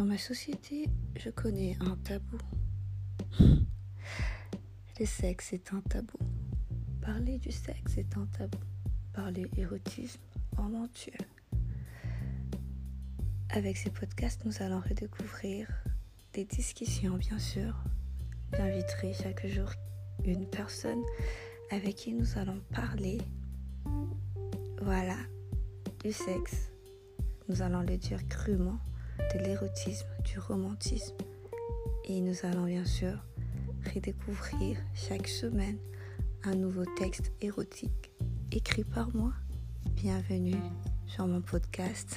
Dans ma société, je connais un tabou. Le sexe est un tabou. Parler du sexe est un tabou. Parler érotisme, Dieu. Avec ces podcasts, nous allons redécouvrir des discussions, bien sûr. J'inviterai chaque jour une personne avec qui nous allons parler. Voilà, du sexe. Nous allons le dire crûment de l'érotisme, du romantisme. Et nous allons bien sûr redécouvrir chaque semaine un nouveau texte érotique écrit par moi. Bienvenue sur mon podcast.